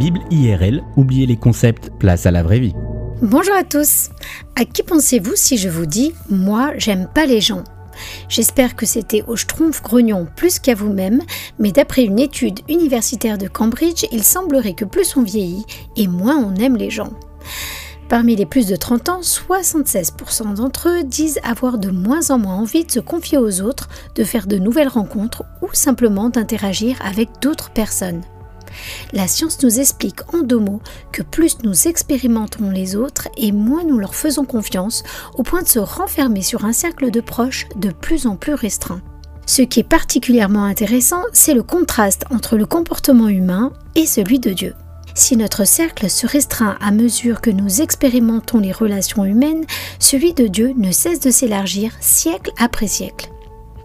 Bible IRL, oubliez les concepts, place à la vraie vie. Bonjour à tous. À qui pensez-vous si je vous dis moi j'aime pas les gens? J'espère que c'était au Schtroumpf grognon plus qu'à vous-même, mais d'après une étude universitaire de Cambridge, il semblerait que plus on vieillit et moins on aime les gens. Parmi les plus de 30 ans, 76% d'entre eux disent avoir de moins en moins envie de se confier aux autres, de faire de nouvelles rencontres ou simplement d'interagir avec d'autres personnes. La science nous explique en deux mots que plus nous expérimentons les autres et moins nous leur faisons confiance au point de se renfermer sur un cercle de proches de plus en plus restreint. Ce qui est particulièrement intéressant, c'est le contraste entre le comportement humain et celui de Dieu. Si notre cercle se restreint à mesure que nous expérimentons les relations humaines, celui de Dieu ne cesse de s'élargir siècle après siècle.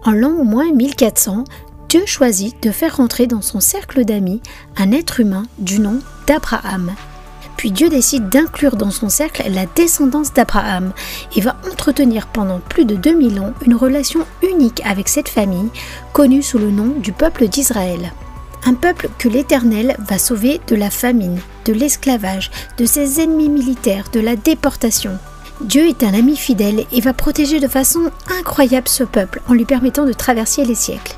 En l'an au moins 1400, Dieu choisit de faire rentrer dans son cercle d'amis un être humain du nom d'Abraham. Puis Dieu décide d'inclure dans son cercle la descendance d'Abraham et va entretenir pendant plus de 2000 ans une relation unique avec cette famille, connue sous le nom du peuple d'Israël. Un peuple que l'Éternel va sauver de la famine, de l'esclavage, de ses ennemis militaires, de la déportation. Dieu est un ami fidèle et va protéger de façon incroyable ce peuple en lui permettant de traverser les siècles.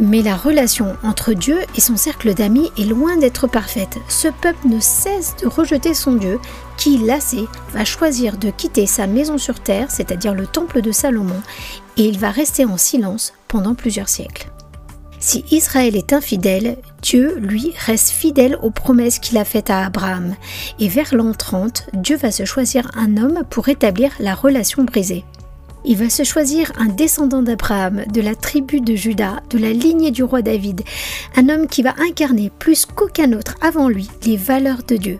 Mais la relation entre Dieu et son cercle d'amis est loin d'être parfaite. Ce peuple ne cesse de rejeter son Dieu, qui, lassé, va choisir de quitter sa maison sur terre, c'est-à-dire le temple de Salomon, et il va rester en silence pendant plusieurs siècles. Si Israël est infidèle, Dieu, lui, reste fidèle aux promesses qu'il a faites à Abraham. Et vers l'an 30, Dieu va se choisir un homme pour rétablir la relation brisée. Il va se choisir un descendant d'Abraham, de la tribu de Juda, de la lignée du roi David, un homme qui va incarner plus qu'aucun autre avant lui les valeurs de Dieu.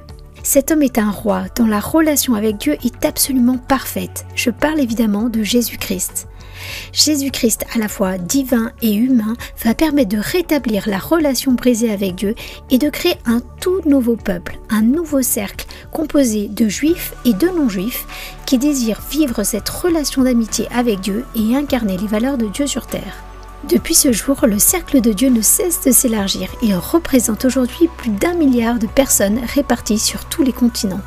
Cet homme est un roi dont la relation avec Dieu est absolument parfaite. Je parle évidemment de Jésus-Christ. Jésus-Christ, à la fois divin et humain, va permettre de rétablir la relation brisée avec Dieu et de créer un tout nouveau peuple, un nouveau cercle composé de juifs et de non-juifs qui désirent vivre cette relation d'amitié avec Dieu et incarner les valeurs de Dieu sur terre. Depuis ce jour, le cercle de Dieu ne cesse de s'élargir et représente aujourd'hui plus d'un milliard de personnes réparties sur tous les continents.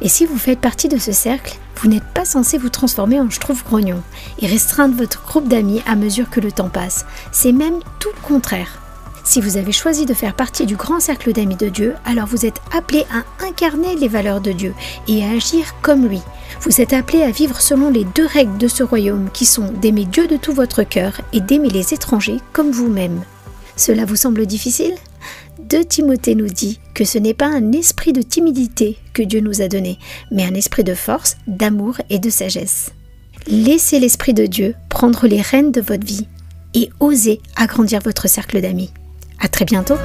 Et si vous faites partie de ce cercle, vous n'êtes pas censé vous transformer en trouve grognon et restreindre votre groupe d'amis à mesure que le temps passe. C'est même tout le contraire. Si vous avez choisi de faire partie du grand cercle d'amis de Dieu, alors vous êtes appelé à incarner les valeurs de Dieu et à agir comme lui. Vous êtes appelé à vivre selon les deux règles de ce royaume qui sont d'aimer Dieu de tout votre cœur et d'aimer les étrangers comme vous-même. Cela vous semble difficile? 2 Timothée nous dit que ce n'est pas un esprit de timidité que Dieu nous a donné, mais un esprit de force, d'amour et de sagesse. Laissez l'esprit de Dieu prendre les rênes de votre vie et osez agrandir votre cercle d'amis. À très bientôt!